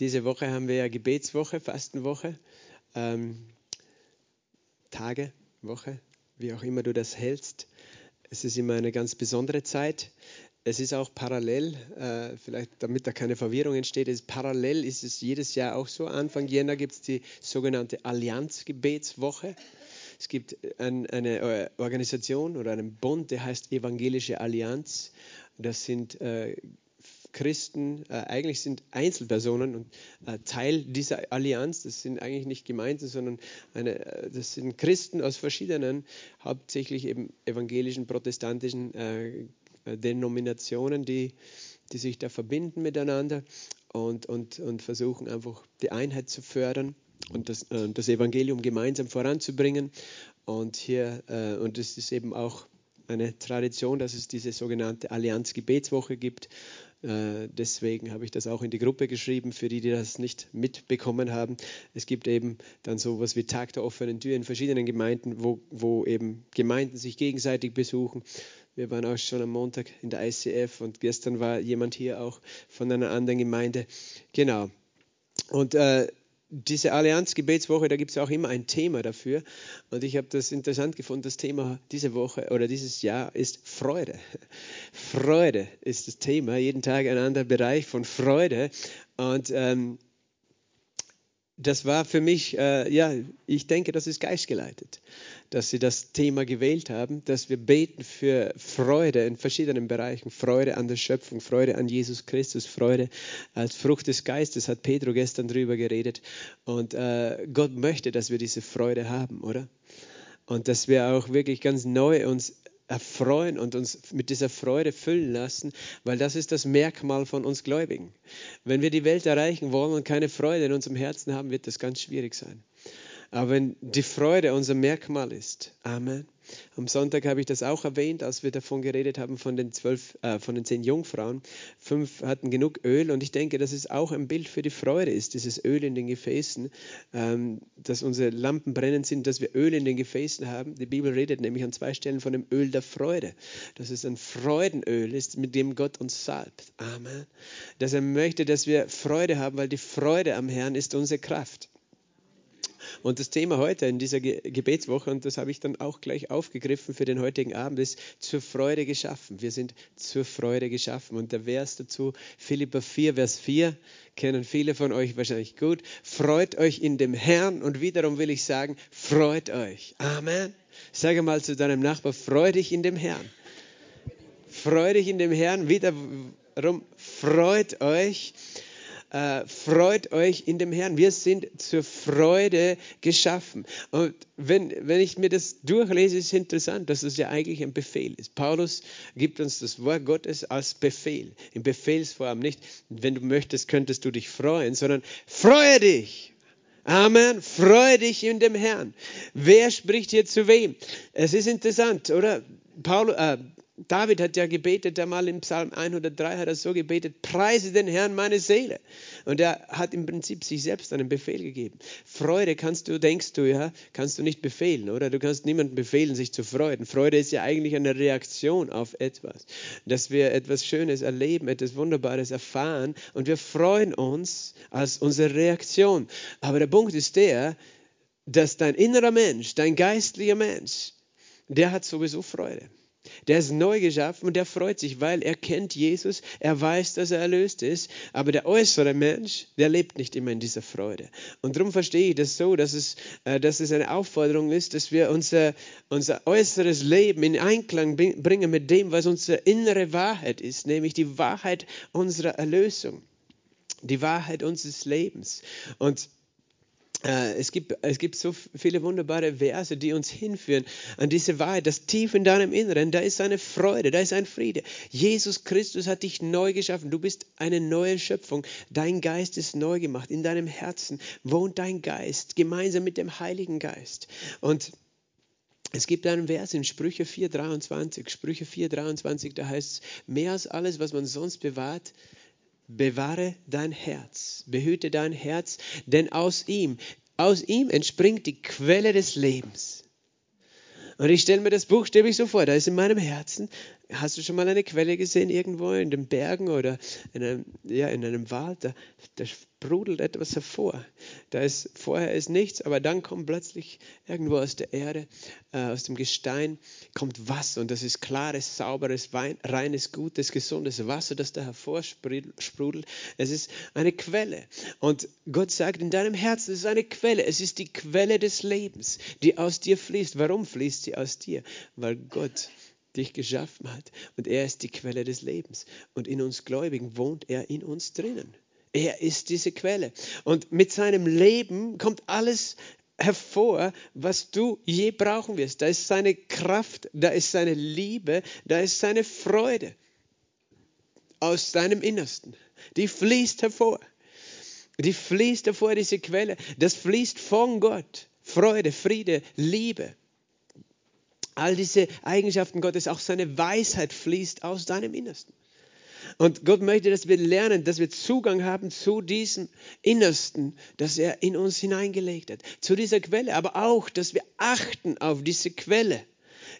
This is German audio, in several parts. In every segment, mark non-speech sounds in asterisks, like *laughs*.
diese Woche haben wir ja Gebetswoche, Fastenwoche, ähm, Tage, Woche, wie auch immer du das hältst. Es ist immer eine ganz besondere Zeit. Es ist auch parallel, äh, vielleicht damit da keine Verwirrung entsteht, ist parallel ist es jedes Jahr auch so. Anfang Jänner gibt es die sogenannte Allianz-Gebetswoche. Es gibt ein, eine äh, Organisation oder einen Bund, der heißt Evangelische Allianz. Das sind äh, Christen, äh, eigentlich sind Einzelpersonen und äh, Teil dieser Allianz. Das sind eigentlich nicht Gemeinden, sondern eine, äh, das sind Christen aus verschiedenen, hauptsächlich eben evangelischen, protestantischen äh, Denominationen, die, die sich da verbinden miteinander und, und, und versuchen einfach die Einheit zu fördern und das, äh, das Evangelium gemeinsam voranzubringen. Und hier, äh, und es ist eben auch eine Tradition, dass es diese sogenannte Allianz Gebetswoche gibt. Äh, deswegen habe ich das auch in die Gruppe geschrieben, für die, die das nicht mitbekommen haben. Es gibt eben dann so etwas wie Tag der offenen Tür in verschiedenen Gemeinden, wo, wo eben Gemeinden sich gegenseitig besuchen. Wir waren auch schon am Montag in der ICF und gestern war jemand hier auch von einer anderen Gemeinde. Genau. Und äh, diese Allianz-Gebetswoche, da gibt es auch immer ein Thema dafür. Und ich habe das interessant gefunden. Das Thema diese Woche oder dieses Jahr ist Freude. Freude ist das Thema. Jeden Tag ein anderer Bereich von Freude. Und ähm, das war für mich, äh, ja, ich denke, das ist geistgeleitet, dass sie das Thema gewählt haben, dass wir beten für Freude in verschiedenen Bereichen, Freude an der Schöpfung, Freude an Jesus Christus, Freude als Frucht des Geistes, hat Pedro gestern drüber geredet. Und äh, Gott möchte, dass wir diese Freude haben, oder? Und dass wir auch wirklich ganz neu uns erfreuen und uns mit dieser Freude füllen lassen, weil das ist das Merkmal von uns Gläubigen. Wenn wir die Welt erreichen wollen und keine Freude in unserem Herzen haben, wird das ganz schwierig sein. Aber wenn die Freude unser Merkmal ist, Amen, am Sonntag habe ich das auch erwähnt, als wir davon geredet haben, von den, zwölf, äh, von den zehn Jungfrauen. Fünf hatten genug Öl und ich denke, dass es auch ein Bild für die Freude ist, dieses Öl in den Gefäßen, ähm, dass unsere Lampen brennend sind, dass wir Öl in den Gefäßen haben. Die Bibel redet nämlich an zwei Stellen von dem Öl der Freude, dass es ein Freudenöl ist, mit dem Gott uns salbt. Amen. Dass er möchte, dass wir Freude haben, weil die Freude am Herrn ist unsere Kraft. Und das Thema heute in dieser Gebetswoche, und das habe ich dann auch gleich aufgegriffen für den heutigen Abend, ist zur Freude geschaffen. Wir sind zur Freude geschaffen. Und der Vers dazu, Philippa 4, Vers 4, kennen viele von euch wahrscheinlich gut. Freut euch in dem Herrn. Und wiederum will ich sagen, freut euch. Amen. Sage mal zu deinem Nachbar, freu dich in dem Herrn. Freu dich in dem Herrn. Wiederum, freut euch äh, freut euch in dem Herrn. Wir sind zur Freude geschaffen. Und wenn, wenn ich mir das durchlese, ist es interessant, dass es ja eigentlich ein Befehl ist. Paulus gibt uns das Wort Gottes als Befehl, in Befehlsform. Nicht, wenn du möchtest, könntest du dich freuen, sondern freue dich. Amen. Freue dich in dem Herrn. Wer spricht hier zu wem? Es ist interessant, oder? Paulus, äh, David hat ja gebetet, einmal im Psalm 103 hat er so gebetet, preise den Herrn meine Seele. Und er hat im Prinzip sich selbst einen Befehl gegeben. Freude kannst du, denkst du, ja, kannst du nicht befehlen, oder? Du kannst niemandem befehlen, sich zu freuen. Freude ist ja eigentlich eine Reaktion auf etwas. Dass wir etwas Schönes erleben, etwas Wunderbares erfahren und wir freuen uns als unsere Reaktion. Aber der Punkt ist der, dass dein innerer Mensch, dein geistlicher Mensch, der hat sowieso Freude. Der ist neu geschaffen und der freut sich, weil er kennt Jesus, er weiß, dass er erlöst ist. Aber der äußere Mensch, der lebt nicht immer in dieser Freude. Und darum verstehe ich das so, dass es, äh, dass es eine Aufforderung ist, dass wir unser, unser äußeres Leben in Einklang bringen mit dem, was unsere innere Wahrheit ist, nämlich die Wahrheit unserer Erlösung, die Wahrheit unseres Lebens. Und es gibt, es gibt so viele wunderbare Verse, die uns hinführen an diese Wahrheit, dass tief in deinem Inneren, da ist eine Freude, da ist ein Friede. Jesus Christus hat dich neu geschaffen. Du bist eine neue Schöpfung. Dein Geist ist neu gemacht. In deinem Herzen wohnt dein Geist gemeinsam mit dem Heiligen Geist. Und es gibt einen Vers in Sprüche 4,23. Sprüche 4,23, da heißt es, mehr als alles, was man sonst bewahrt, bewahre dein Herz, behüte dein Herz, denn aus ihm, aus ihm entspringt die Quelle des Lebens. Und ich stelle mir das buchstäblich so vor, da ist in meinem Herzen Hast du schon mal eine Quelle gesehen irgendwo in den Bergen oder in einem, ja, in einem Wald? Da, da sprudelt etwas hervor. Da ist vorher ist nichts, aber dann kommt plötzlich irgendwo aus der Erde, äh, aus dem Gestein, kommt Wasser und das ist klares, sauberes, Wein, reines, gutes, gesundes Wasser, das da hervorsprudelt. Es ist eine Quelle. Und Gott sagt in deinem Herzen, ist eine Quelle. Es ist die Quelle des Lebens, die aus dir fließt. Warum fließt sie aus dir? Weil Gott dich geschaffen hat. Und er ist die Quelle des Lebens. Und in uns Gläubigen wohnt er in uns drinnen. Er ist diese Quelle. Und mit seinem Leben kommt alles hervor, was du je brauchen wirst. Da ist seine Kraft, da ist seine Liebe, da ist seine Freude aus deinem Innersten. Die fließt hervor. Die fließt hervor, diese Quelle. Das fließt von Gott. Freude, Friede, Liebe. All diese Eigenschaften Gottes, auch seine Weisheit fließt aus deinem Innersten. Und Gott möchte, dass wir lernen, dass wir Zugang haben zu diesem Innersten, das er in uns hineingelegt hat, zu dieser Quelle, aber auch, dass wir achten auf diese Quelle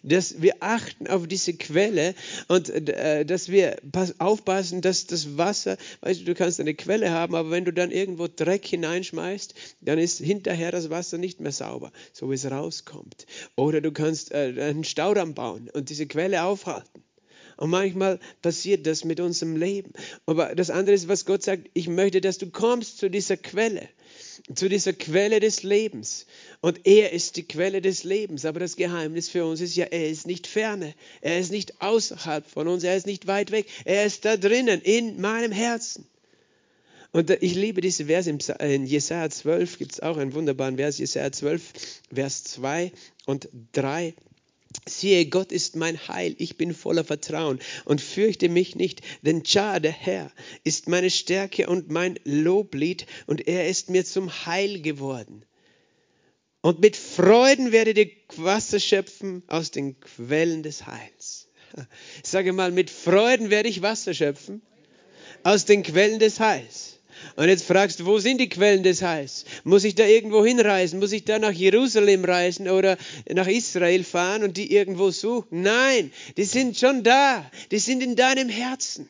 dass wir achten auf diese Quelle und äh, dass wir aufpassen, dass das Wasser, weißt du, du kannst eine Quelle haben, aber wenn du dann irgendwo Dreck hineinschmeißt, dann ist hinterher das Wasser nicht mehr sauber, so wie es rauskommt. Oder du kannst äh, einen Staudamm bauen und diese Quelle aufhalten. Und manchmal passiert das mit unserem Leben. Aber das andere ist, was Gott sagt, ich möchte, dass du kommst zu dieser Quelle zu dieser Quelle des Lebens. Und er ist die Quelle des Lebens. Aber das Geheimnis für uns ist ja, er ist nicht ferne. Er ist nicht außerhalb von uns. Er ist nicht weit weg. Er ist da drinnen, in meinem Herzen. Und ich liebe diese Verse in Jesaja 12, gibt es auch einen wunderbaren Vers, Jesaja 12, Vers 2 und 3. Siehe, Gott ist mein Heil, ich bin voller Vertrauen und fürchte mich nicht, denn Jah, der Herr, ist meine Stärke und mein Loblied und er ist mir zum Heil geworden. Und mit Freuden werdet ihr Wasser schöpfen aus den Quellen des Heils. Ich sage mal, mit Freuden werde ich Wasser schöpfen aus den Quellen des Heils. Und jetzt fragst du, wo sind die Quellen des Heils? Muss ich da irgendwo hinreisen? Muss ich da nach Jerusalem reisen oder nach Israel fahren und die irgendwo suchen? Nein, die sind schon da. Die sind in deinem Herzen.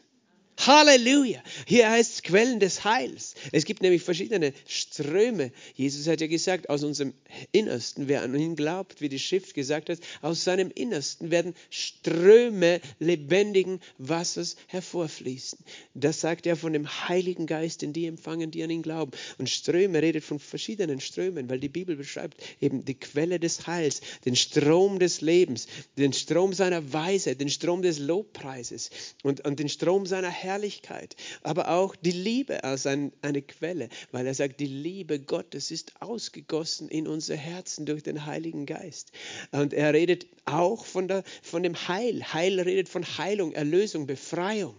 Halleluja. Hier heißt es Quellen des Heils. Es gibt nämlich verschiedene Ströme. Jesus hat ja gesagt, aus unserem Innersten, wer an ihn glaubt, wie die Schrift gesagt hat, aus seinem Innersten werden Ströme lebendigen Wassers hervorfließen. Das sagt er von dem Heiligen Geist, den die empfangen, die an ihn glauben. Und Ströme redet von verschiedenen Strömen, weil die Bibel beschreibt eben die Quelle des Heils, den Strom des Lebens, den Strom seiner Weisheit, den Strom des Lobpreises und, und den Strom seiner Herrlichkeit Herrlichkeit, aber auch die Liebe als ein, eine Quelle, weil er sagt, die Liebe Gottes ist ausgegossen in unser Herzen durch den Heiligen Geist. Und er redet auch von, der, von dem Heil. Heil redet von Heilung, Erlösung, Befreiung.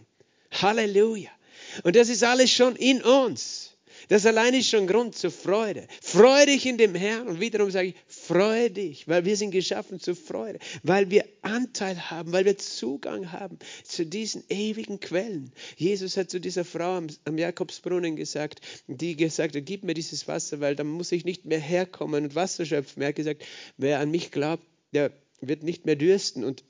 Halleluja. Und das ist alles schon in uns. Das allein ist schon Grund zur Freude. Freue dich in dem Herrn. Und wiederum sage ich, freue dich, weil wir sind geschaffen zur Freude, weil wir Anteil haben, weil wir Zugang haben zu diesen ewigen Quellen. Jesus hat zu dieser Frau am, am Jakobsbrunnen gesagt, die gesagt hat, gib mir dieses Wasser, weil dann muss ich nicht mehr herkommen und Wasser schöpfen. Er hat gesagt, wer an mich glaubt, der wird nicht mehr dürsten. Und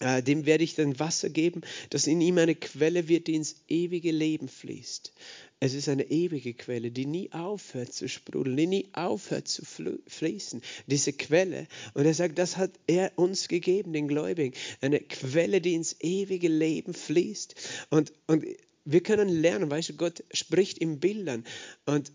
äh, dem werde ich dann Wasser geben, dass in ihm eine Quelle wird, die ins ewige Leben fließt. Es ist eine ewige Quelle, die nie aufhört zu sprudeln, die nie aufhört zu fließen. Diese Quelle. Und er sagt, das hat er uns gegeben, den Gläubigen. Eine Quelle, die ins ewige Leben fließt. Und, und wir können lernen, weißt du, Gott spricht in Bildern. Und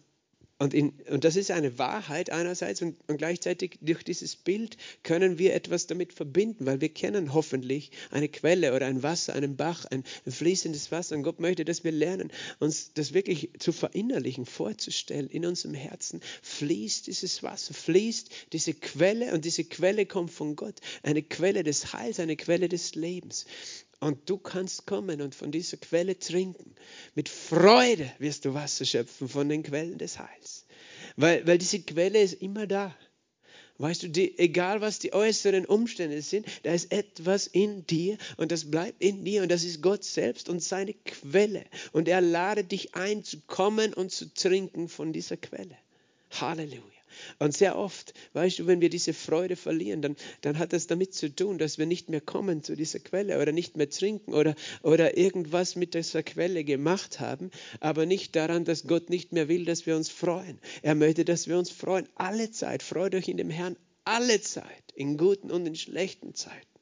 und, in, und, das ist eine Wahrheit einerseits und, und, gleichzeitig durch dieses Bild können wir etwas damit verbinden, weil wir kennen hoffentlich eine Quelle oder ein Wasser, einen Bach, ein, ein fließendes Wasser. Und Gott möchte, dass wir lernen, uns das wirklich zu verinnerlichen, vorzustellen. In unserem Herzen fließt dieses Wasser, fließt diese Quelle und diese Quelle kommt von Gott. Eine Quelle des Heils, eine Quelle des Lebens. Und du kannst kommen und von dieser Quelle trinken. Mit Freude wirst du Wasser schöpfen von den Quellen des Heils. Weil, weil diese Quelle ist immer da. Weißt du, die, egal was die äußeren Umstände sind, da ist etwas in dir und das bleibt in dir und das ist Gott selbst und seine Quelle. Und er ladet dich ein, zu kommen und zu trinken von dieser Quelle. Halleluja. Und sehr oft, weißt du, wenn wir diese Freude verlieren, dann, dann hat das damit zu tun, dass wir nicht mehr kommen zu dieser Quelle oder nicht mehr trinken oder, oder irgendwas mit dieser Quelle gemacht haben, aber nicht daran, dass Gott nicht mehr will, dass wir uns freuen. Er möchte, dass wir uns freuen. Alle Zeit. Freut euch in dem Herrn alle Zeit, in guten und in schlechten Zeiten.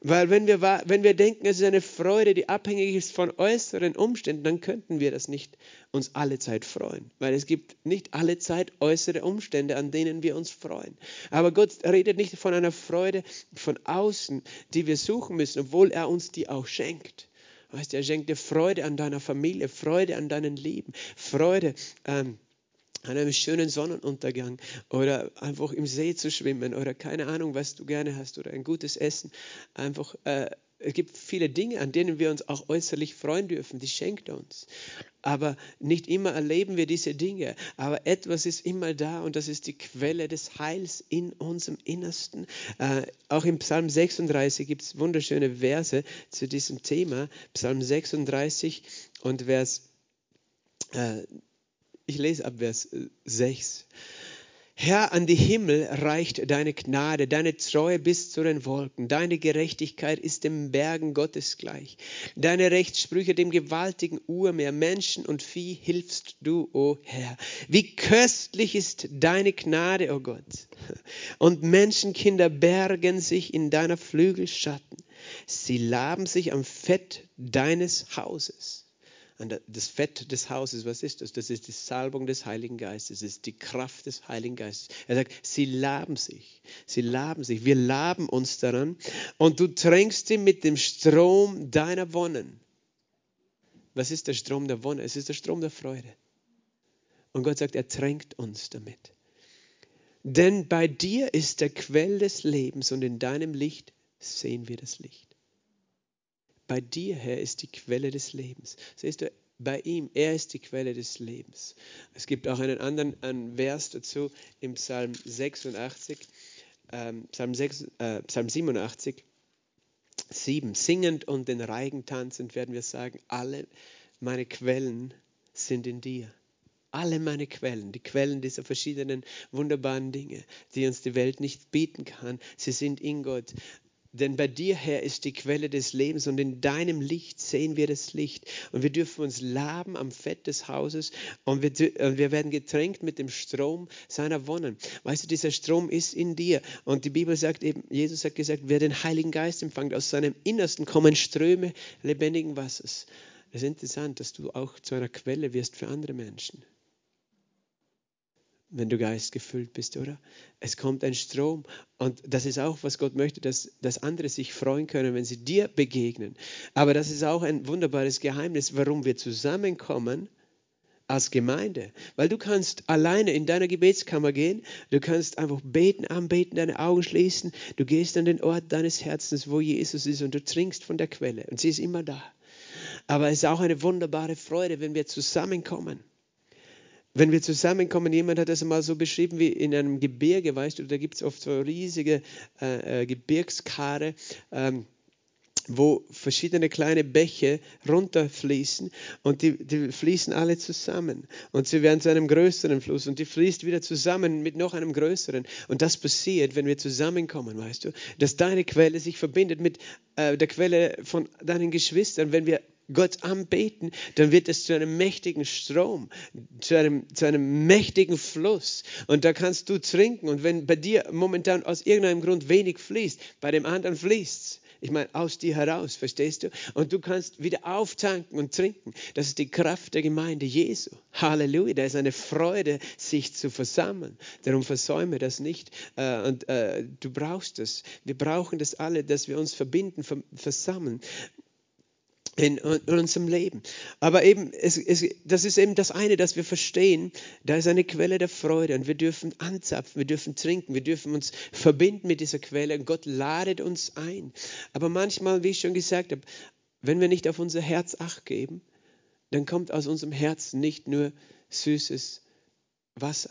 Weil wenn wir, wenn wir denken, es ist eine Freude, die abhängig ist von äußeren Umständen, dann könnten wir das nicht uns alle Zeit freuen. Weil es gibt nicht alle Zeit äußere Umstände, an denen wir uns freuen. Aber Gott redet nicht von einer Freude von außen, die wir suchen müssen, obwohl er uns die auch schenkt. Weißt, er schenkt dir Freude an deiner Familie, Freude an deinen Lieben, Freude ähm, an einem schönen Sonnenuntergang oder einfach im See zu schwimmen oder keine Ahnung, was du gerne hast oder ein gutes Essen. Einfach, äh, es gibt viele Dinge, an denen wir uns auch äußerlich freuen dürfen, die schenkt er uns. Aber nicht immer erleben wir diese Dinge. Aber etwas ist immer da und das ist die Quelle des Heils in unserem Innersten. Äh, auch im Psalm 36 gibt es wunderschöne Verse zu diesem Thema. Psalm 36 und Vers äh, ich lese ab Vers 6. Herr, an die Himmel reicht deine Gnade, deine Treue bis zu den Wolken. Deine Gerechtigkeit ist dem Bergen Gottes gleich. Deine Rechtssprüche dem gewaltigen Urmeer. Menschen und Vieh hilfst du, o oh Herr. Wie köstlich ist deine Gnade, o oh Gott. Und Menschenkinder bergen sich in deiner Flügelschatten. Sie laben sich am Fett deines Hauses das Fett des Hauses, was ist das? Das ist die Salbung des Heiligen Geistes, das ist die Kraft des Heiligen Geistes. Er sagt, sie laben sich, sie laben sich, wir laben uns daran und du tränkst sie mit dem Strom deiner Wonnen. Was ist der Strom der Wonne? Es ist der Strom der Freude. Und Gott sagt, er tränkt uns damit. Denn bei dir ist der Quell des Lebens und in deinem Licht sehen wir das Licht. Bei dir, Herr, ist die Quelle des Lebens. Siehst du, bei ihm, er ist die Quelle des Lebens. Es gibt auch einen anderen einen Vers dazu im Psalm 86, ähm, Psalm, 6, äh, Psalm 87, 7. Singend und den Reigen tanzend werden wir sagen, alle meine Quellen sind in dir. Alle meine Quellen, die Quellen dieser verschiedenen wunderbaren Dinge, die uns die Welt nicht bieten kann, sie sind in Gott. Denn bei dir, Herr, ist die Quelle des Lebens und in deinem Licht sehen wir das Licht. Und wir dürfen uns laben am Fett des Hauses und wir, wir werden getränkt mit dem Strom seiner Wonnen. Weißt du, dieser Strom ist in dir. Und die Bibel sagt eben, Jesus hat gesagt, wer den Heiligen Geist empfängt, aus seinem Innersten kommen Ströme lebendigen Wassers. Es ist interessant, dass du auch zu einer Quelle wirst für andere Menschen wenn du geistgefüllt bist, oder? Es kommt ein Strom. Und das ist auch, was Gott möchte, dass, dass andere sich freuen können, wenn sie dir begegnen. Aber das ist auch ein wunderbares Geheimnis, warum wir zusammenkommen als Gemeinde. Weil du kannst alleine in deiner Gebetskammer gehen, du kannst einfach beten, anbeten, deine Augen schließen, du gehst an den Ort deines Herzens, wo Jesus ist und du trinkst von der Quelle und sie ist immer da. Aber es ist auch eine wunderbare Freude, wenn wir zusammenkommen wenn wir zusammenkommen, jemand hat das mal so beschrieben wie in einem Gebirge, weißt du, da gibt es oft so riesige äh, äh, Gebirgskare. Ähm, wo verschiedene kleine Bäche runterfließen und die, die fließen alle zusammen und sie werden zu einem größeren Fluss und die fließt wieder zusammen mit noch einem größeren und das passiert, wenn wir zusammenkommen, weißt du, dass deine Quelle sich verbindet mit äh, der Quelle von deinen Geschwistern, wenn wir Gott anbeten, dann wird es zu einem mächtigen Strom, zu einem, zu einem mächtigen Fluss. Und da kannst du trinken. Und wenn bei dir momentan aus irgendeinem Grund wenig fließt, bei dem anderen fließt es. Ich meine, aus dir heraus, verstehst du? Und du kannst wieder auftanken und trinken. Das ist die Kraft der Gemeinde Jesu. Halleluja. Da ist eine Freude, sich zu versammeln. Darum versäume das nicht. Äh, und äh, du brauchst es. Wir brauchen das alle, dass wir uns verbinden, versammeln in, in, unserem Leben. Aber eben, es, es, das ist eben das eine, dass wir verstehen, da ist eine Quelle der Freude und wir dürfen anzapfen, wir dürfen trinken, wir dürfen uns verbinden mit dieser Quelle und Gott ladet uns ein. Aber manchmal, wie ich schon gesagt habe, wenn wir nicht auf unser Herz acht geben, dann kommt aus unserem Herzen nicht nur süßes Wasser.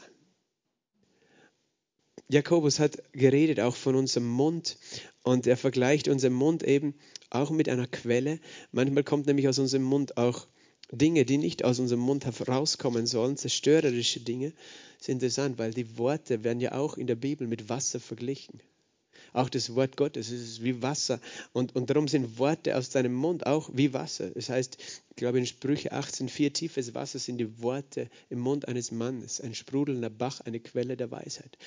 Jakobus hat geredet auch von unserem Mund und er vergleicht unseren Mund eben auch mit einer Quelle. Manchmal kommt nämlich aus unserem Mund auch Dinge, die nicht aus unserem Mund herauskommen sollen, zerstörerische Dinge, ist interessant, weil die Worte werden ja auch in der Bibel mit Wasser verglichen. Auch das Wort Gottes ist wie Wasser. Und, und darum sind Worte aus deinem Mund auch wie Wasser. Das heißt, ich glaube in Sprüche 18, vier tiefes Wasser sind die Worte im Mund eines Mannes. Ein sprudelnder Bach, eine Quelle der Weisheit.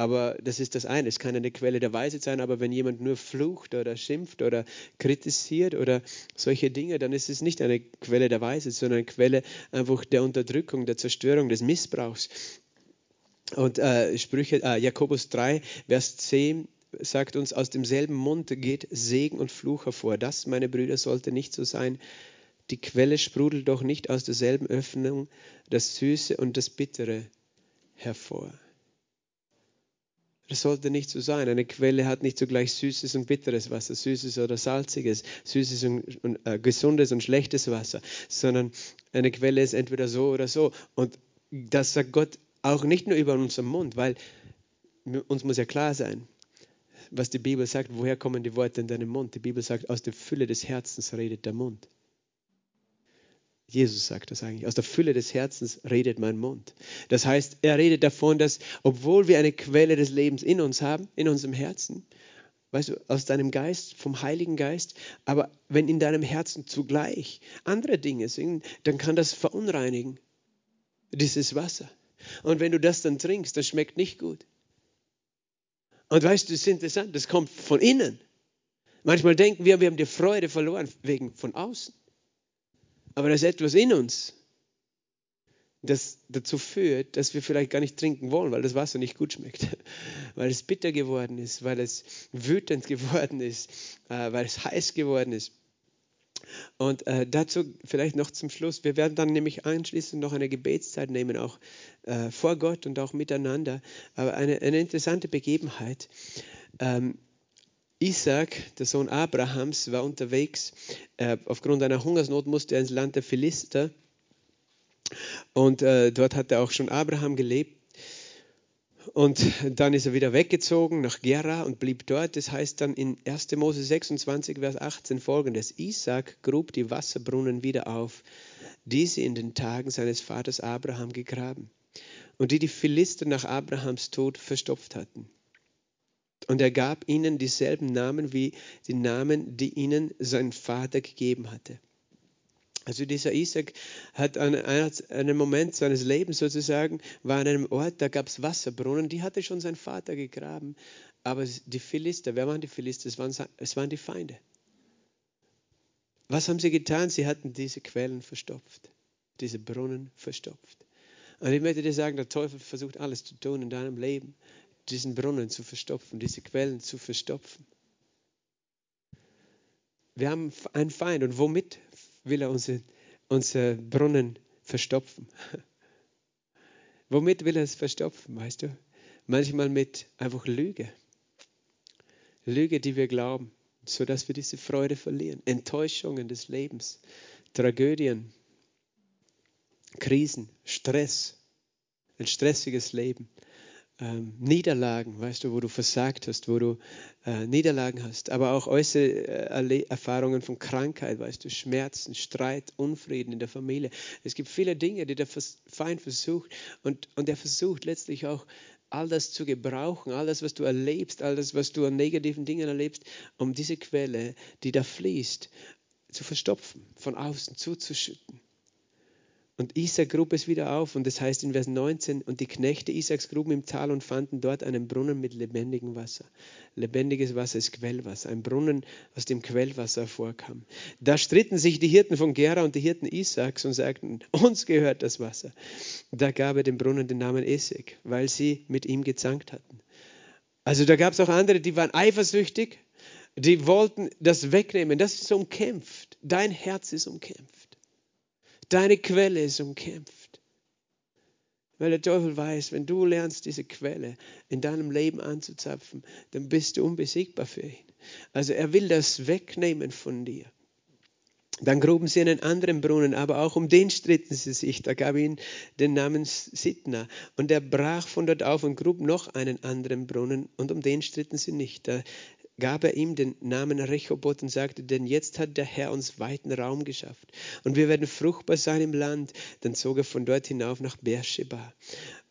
Aber das ist das eine. Es kann eine Quelle der Weisheit sein, aber wenn jemand nur flucht oder schimpft oder kritisiert oder solche Dinge, dann ist es nicht eine Quelle der Weisheit, sondern eine Quelle einfach der Unterdrückung, der Zerstörung, des Missbrauchs. Und äh, Sprüche, äh, Jakobus 3, Vers 10 sagt uns, aus demselben Mund geht Segen und Fluch hervor. Das, meine Brüder, sollte nicht so sein. Die Quelle sprudelt doch nicht aus derselben Öffnung das Süße und das Bittere hervor. Das sollte nicht so sein. Eine Quelle hat nicht zugleich süßes und bitteres Wasser, süßes oder salziges, süßes und, und äh, gesundes und schlechtes Wasser, sondern eine Quelle ist entweder so oder so. Und das sagt Gott auch nicht nur über unseren Mund, weil uns muss ja klar sein, was die Bibel sagt, woher kommen die Worte in deinem Mund? Die Bibel sagt, aus der Fülle des Herzens redet der Mund. Jesus sagt das eigentlich. Aus der Fülle des Herzens redet mein Mund. Das heißt, er redet davon, dass obwohl wir eine Quelle des Lebens in uns haben, in unserem Herzen, weißt du, aus deinem Geist, vom Heiligen Geist, aber wenn in deinem Herzen zugleich andere Dinge sind, dann kann das verunreinigen, dieses Wasser. Und wenn du das dann trinkst, das schmeckt nicht gut. Und weißt du, das ist interessant, das kommt von innen. Manchmal denken wir, wir haben die Freude verloren wegen von außen. Aber da ist etwas in uns, das dazu führt, dass wir vielleicht gar nicht trinken wollen, weil das Wasser nicht gut schmeckt, *laughs* weil es bitter geworden ist, weil es wütend *laughs* geworden ist, äh, weil es heiß geworden ist. Und äh, dazu vielleicht noch zum Schluss. Wir werden dann nämlich anschließend noch eine Gebetszeit nehmen, auch äh, vor Gott und auch miteinander. Aber eine, eine interessante Begebenheit. Ähm, Isaac, der Sohn Abrahams, war unterwegs. Äh, aufgrund einer Hungersnot musste er ins Land der Philister. Und äh, dort hatte auch schon Abraham gelebt. Und dann ist er wieder weggezogen nach Gera und blieb dort. Das heißt dann in 1. Mose 26, Vers 18 folgendes: Isaac grub die Wasserbrunnen wieder auf, die sie in den Tagen seines Vaters Abraham gegraben und die die Philister nach Abrahams Tod verstopft hatten. Und er gab ihnen dieselben Namen wie die Namen, die ihnen sein Vater gegeben hatte. Also dieser Isaac hat an einem Moment seines Lebens sozusagen, war an einem Ort, da gab es Wasserbrunnen, die hatte schon sein Vater gegraben. Aber die Philister, wer waren die Philister? Es waren, es waren die Feinde. Was haben sie getan? Sie hatten diese Quellen verstopft, diese Brunnen verstopft. Und ich möchte dir sagen, der Teufel versucht alles zu tun in deinem Leben, diesen Brunnen zu verstopfen, diese Quellen zu verstopfen. Wir haben einen Feind und womit will er unsere, unsere Brunnen verstopfen. *laughs* Womit will er es verstopfen, weißt du? Manchmal mit einfach Lüge. Lüge, die wir glauben, sodass wir diese Freude verlieren. Enttäuschungen des Lebens, Tragödien, Krisen, Stress, ein stressiges Leben ähm, Niederlagen, weißt du, wo du versagt hast, wo du äh, Niederlagen hast, aber auch äußere äh, Erfahrungen von Krankheit, weißt du, Schmerzen, Streit, Unfrieden in der Familie. Es gibt viele Dinge, die der Feind versucht und, und er versucht letztlich auch all das zu gebrauchen, all das, was du erlebst, all das, was du an negativen Dingen erlebst, um diese Quelle, die da fließt, zu verstopfen, von außen zuzuschütten. Und Isaac grub es wieder auf und das heißt in Vers 19, und die Knechte Isaaks gruben im Tal und fanden dort einen Brunnen mit lebendigem Wasser. Lebendiges Wasser ist Quellwasser, ein Brunnen, aus dem Quellwasser hervorkam. Da stritten sich die Hirten von Gera und die Hirten Isaaks und sagten, uns gehört das Wasser. Da gab er dem Brunnen den Namen Esek, weil sie mit ihm gezankt hatten. Also da gab es auch andere, die waren eifersüchtig, die wollten das wegnehmen. Das ist umkämpft. Dein Herz ist umkämpft. Deine Quelle ist umkämpft. Weil der Teufel weiß, wenn du lernst, diese Quelle in deinem Leben anzuzapfen, dann bist du unbesiegbar für ihn. Also er will das wegnehmen von dir. Dann gruben sie einen anderen Brunnen, aber auch um den stritten sie sich. Da gab ihn den Namen Sitna. Und er brach von dort auf und grub noch einen anderen Brunnen und um den stritten sie nicht. Da gab er ihm den Namen Rechoboth und sagte, denn jetzt hat der Herr uns weiten Raum geschafft und wir werden fruchtbar sein im Land. Dann zog er von dort hinauf nach Beersheba.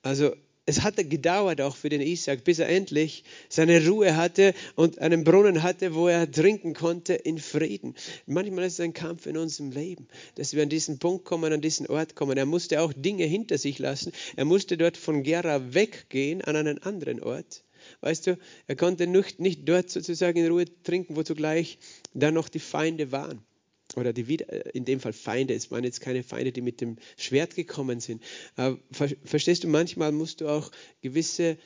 Also es hatte gedauert auch für den Isaac, bis er endlich seine Ruhe hatte und einen Brunnen hatte, wo er trinken konnte in Frieden. Manchmal ist es ein Kampf in unserem Leben, dass wir an diesen Punkt kommen, an diesen Ort kommen. Er musste auch Dinge hinter sich lassen. Er musste dort von Gera weggehen an einen anderen Ort. Weißt du, er konnte nicht, nicht dort sozusagen in Ruhe trinken, wo zugleich da noch die Feinde waren oder die äh, in dem Fall Feinde, es waren jetzt keine Feinde, die mit dem Schwert gekommen sind. Aber verstehst du, manchmal musst du auch gewisse,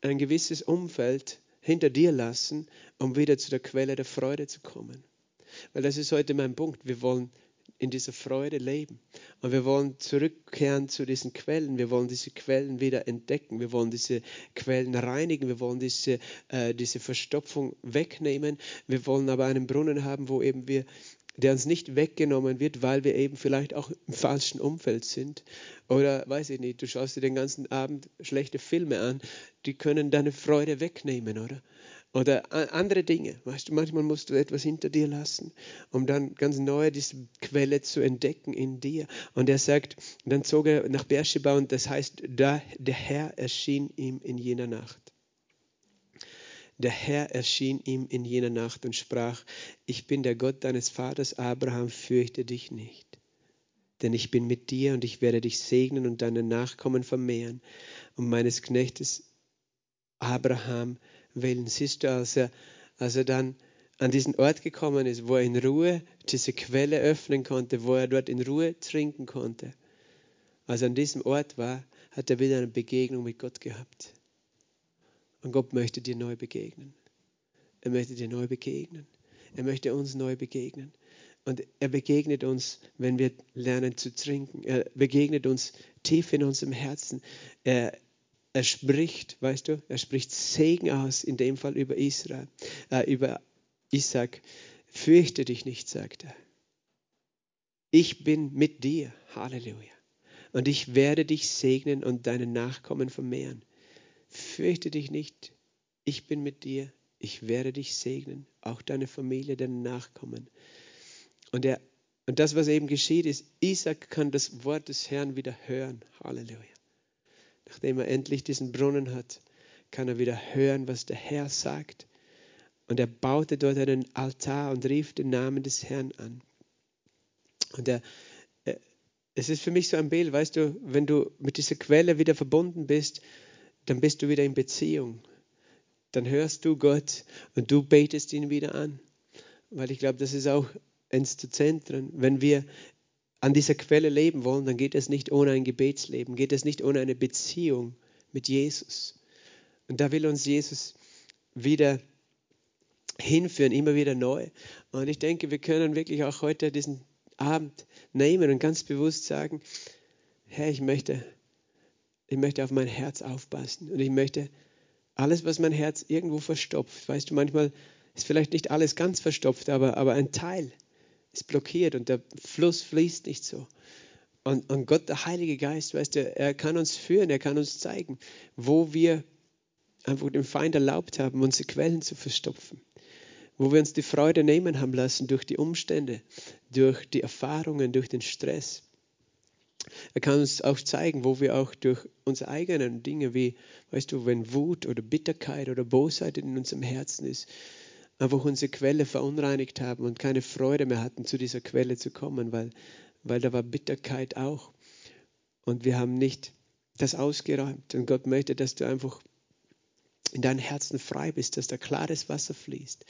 ein gewisses Umfeld hinter dir lassen, um wieder zu der Quelle der Freude zu kommen. Weil das ist heute mein Punkt. Wir wollen in dieser Freude leben. Und wir wollen zurückkehren zu diesen Quellen. Wir wollen diese Quellen wieder entdecken. Wir wollen diese Quellen reinigen. Wir wollen diese, äh, diese Verstopfung wegnehmen. Wir wollen aber einen Brunnen haben, wo eben wir der uns nicht weggenommen wird, weil wir eben vielleicht auch im falschen Umfeld sind. Oder weiß ich nicht, du schaust dir den ganzen Abend schlechte Filme an, die können deine Freude wegnehmen, oder? Oder andere Dinge. Weißt du, manchmal musst du etwas hinter dir lassen, um dann ganz neu diese Quelle zu entdecken in dir. Und er sagt, dann zog er nach Beersheba und das heißt, da der Herr erschien ihm in jener Nacht. Der Herr erschien ihm in jener Nacht und sprach, ich bin der Gott deines Vaters Abraham, fürchte dich nicht. Denn ich bin mit dir und ich werde dich segnen und deine Nachkommen vermehren und meines Knechtes Abraham willen. Siehst du, als er, als er dann an diesen Ort gekommen ist, wo er in Ruhe diese Quelle öffnen konnte, wo er dort in Ruhe trinken konnte, als er an diesem Ort war, hat er wieder eine Begegnung mit Gott gehabt. Und Gott möchte dir neu begegnen. Er möchte dir neu begegnen. Er möchte uns neu begegnen. Und er begegnet uns, wenn wir lernen zu trinken. Er begegnet uns tief in unserem Herzen. Er, er spricht, weißt du, er spricht Segen aus, in dem Fall über Israel, äh, über Isaac. Fürchte dich nicht, sagt er. Ich bin mit dir. Halleluja. Und ich werde dich segnen und deine Nachkommen vermehren fürchte dich nicht, ich bin mit dir, ich werde dich segnen, auch deine Familie, deine Nachkommen. Und, er, und das, was eben geschieht, ist, Isaac kann das Wort des Herrn wieder hören. Halleluja. Nachdem er endlich diesen Brunnen hat, kann er wieder hören, was der Herr sagt. Und er baute dort einen Altar und rief den Namen des Herrn an. Und er, es ist für mich so ein Bild, weißt du, wenn du mit dieser Quelle wieder verbunden bist, dann bist du wieder in Beziehung. Dann hörst du Gott und du betest ihn wieder an. Weil ich glaube, das ist auch eins der Zentren. Wenn wir an dieser Quelle leben wollen, dann geht es nicht ohne ein Gebetsleben, geht es nicht ohne eine Beziehung mit Jesus. Und da will uns Jesus wieder hinführen, immer wieder neu. Und ich denke, wir können wirklich auch heute diesen Abend nehmen und ganz bewusst sagen, Herr, ich möchte ich möchte auf mein Herz aufpassen und ich möchte alles, was mein Herz irgendwo verstopft, weißt du, manchmal ist vielleicht nicht alles ganz verstopft, aber, aber ein Teil ist blockiert und der Fluss fließt nicht so. Und, und Gott, der Heilige Geist, weißt du, er kann uns führen, er kann uns zeigen, wo wir einfach dem Feind erlaubt haben, unsere Quellen zu verstopfen. Wo wir uns die Freude nehmen haben lassen durch die Umstände, durch die Erfahrungen, durch den Stress. Er kann uns auch zeigen, wo wir auch durch unsere eigenen Dinge, wie, weißt du, wenn Wut oder Bitterkeit oder Bosheit in unserem Herzen ist, einfach unsere Quelle verunreinigt haben und keine Freude mehr hatten, zu dieser Quelle zu kommen, weil, weil da war Bitterkeit auch. Und wir haben nicht das ausgeräumt. Und Gott möchte, dass du einfach in deinem Herzen frei bist, dass da klares Wasser fließt.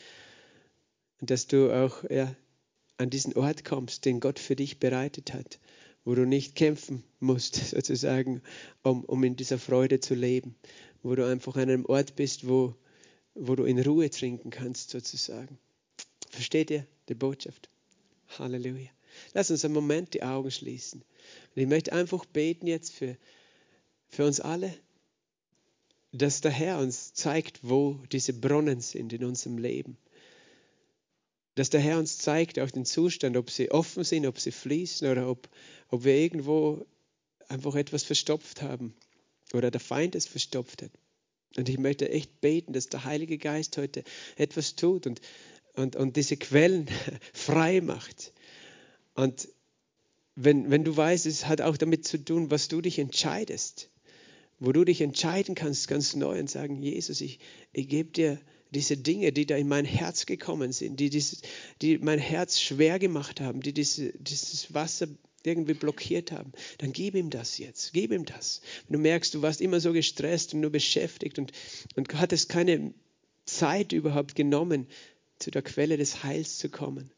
Und dass du auch ja, an diesen Ort kommst, den Gott für dich bereitet hat wo du nicht kämpfen musst, *laughs* sozusagen, um, um in dieser Freude zu leben, wo du einfach an einem Ort bist, wo, wo du in Ruhe trinken kannst, sozusagen. Versteht ihr die Botschaft? Halleluja. Lass uns einen Moment die Augen schließen. Und ich möchte einfach beten jetzt für, für uns alle, dass der Herr uns zeigt, wo diese Brunnen sind in unserem Leben dass der Herr uns zeigt, auch den Zustand, ob sie offen sind, ob sie fließen oder ob, ob wir irgendwo einfach etwas verstopft haben oder der Feind es verstopft hat. Und ich möchte echt beten, dass der Heilige Geist heute etwas tut und, und, und diese Quellen *laughs* frei macht. Und wenn, wenn du weißt, es hat auch damit zu tun, was du dich entscheidest, wo du dich entscheiden kannst ganz neu und sagen, Jesus, ich, ich gebe dir diese Dinge, die da in mein Herz gekommen sind, die, dieses, die mein Herz schwer gemacht haben, die diese, dieses Wasser irgendwie blockiert haben, dann gib ihm das jetzt, gib ihm das. Wenn du merkst, du warst immer so gestresst und nur beschäftigt und, und hattest keine Zeit überhaupt genommen, zu der Quelle des Heils zu kommen,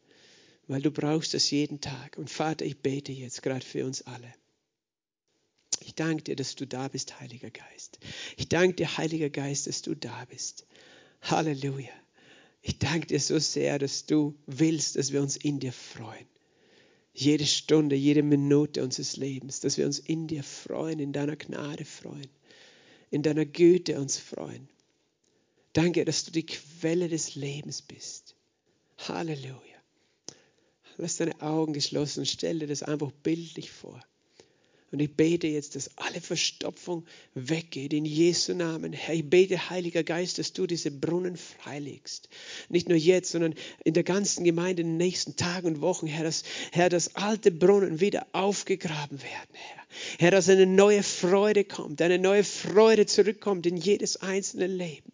weil du brauchst das jeden Tag. Und Vater, ich bete jetzt gerade für uns alle. Ich danke dir, dass du da bist, Heiliger Geist. Ich danke dir, Heiliger Geist, dass du da bist. Halleluja. Ich danke dir so sehr, dass du willst, dass wir uns in dir freuen jede Stunde, jede Minute unseres Lebens, dass wir uns in dir freuen, in deiner Gnade freuen, in deiner Güte uns freuen. Danke, dass du die Quelle des Lebens bist. Halleluja. Lass deine Augen geschlossen und stell dir das einfach bildlich vor. Und ich bete jetzt, dass alle Verstopfung weggeht in Jesu Namen. Herr, ich bete, Heiliger Geist, dass du diese Brunnen freilegst. Nicht nur jetzt, sondern in der ganzen Gemeinde in den nächsten Tagen und Wochen, Herr, dass, Herr, dass alte Brunnen wieder aufgegraben werden, Herr. Herr, dass eine neue Freude kommt, eine neue Freude zurückkommt in jedes einzelne Leben.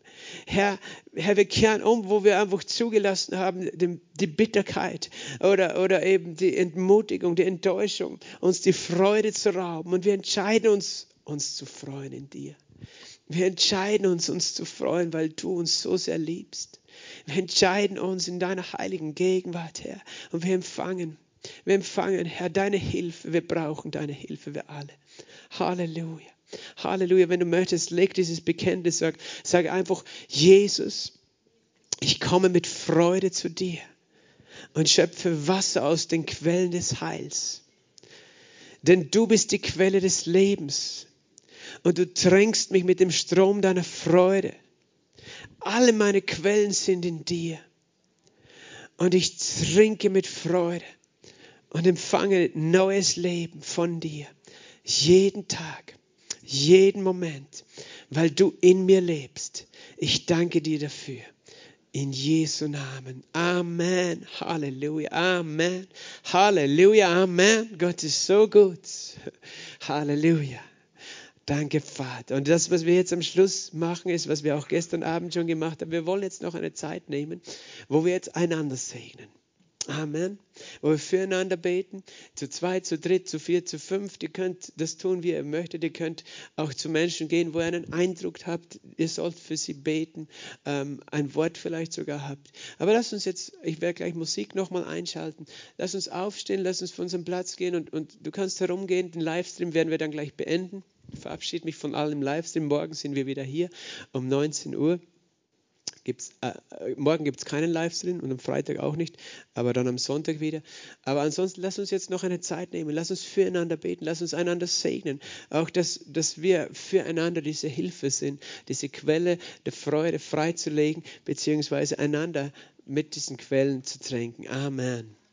Herr, Herr, wir kehren um, wo wir einfach zugelassen haben, die, Bitterkeit oder, oder eben die Entmutigung, die Enttäuschung, uns die Freude zu rauben. Und wir entscheiden uns, uns zu freuen in dir. Wir entscheiden uns, uns zu freuen, weil du uns so sehr liebst. Wir entscheiden uns in deiner heiligen Gegenwart, Herr. Und wir empfangen, wir empfangen, Herr, deine Hilfe. Wir brauchen deine Hilfe, wir alle. Halleluja. Halleluja. Wenn du möchtest, leg dieses Bekenntnis, sag, sag einfach, Jesus, ich komme mit Freude zu dir und schöpfe Wasser aus den Quellen des Heils. Denn du bist die Quelle des Lebens und du tränkst mich mit dem Strom deiner Freude. Alle meine Quellen sind in dir und ich trinke mit Freude und empfange neues Leben von dir jeden Tag jeden Moment, weil du in mir lebst. Ich danke dir dafür. In Jesu Namen. Amen. Halleluja. Amen. Halleluja. Amen. Gott ist so gut. Halleluja. Danke, Vater. Und das, was wir jetzt am Schluss machen, ist, was wir auch gestern Abend schon gemacht haben. Wir wollen jetzt noch eine Zeit nehmen, wo wir jetzt einander segnen. Amen. Wo wir füreinander beten, zu zweit, zu dritt, zu vier, zu fünf. Ihr könnt das tun, wie ihr möchtet. Ihr könnt auch zu Menschen gehen, wo ihr einen Eindruck habt, ihr sollt für sie beten, ähm, ein Wort vielleicht sogar habt. Aber lasst uns jetzt, ich werde gleich Musik nochmal einschalten. Lass uns aufstehen, lass uns von unserem Platz gehen und, und du kannst herumgehen. Den Livestream werden wir dann gleich beenden. Ich verabschiede mich von allen im Livestream. Morgen sind wir wieder hier um 19 Uhr gibt's, äh, äh, morgen gibt es keinen Livestream und am Freitag auch nicht, aber dann am Sonntag wieder. Aber ansonsten lass uns jetzt noch eine Zeit nehmen, lass uns füreinander beten, lass uns einander segnen. Auch, dass, dass wir füreinander diese Hilfe sind, diese Quelle der Freude freizulegen, beziehungsweise einander mit diesen Quellen zu tränken. Amen.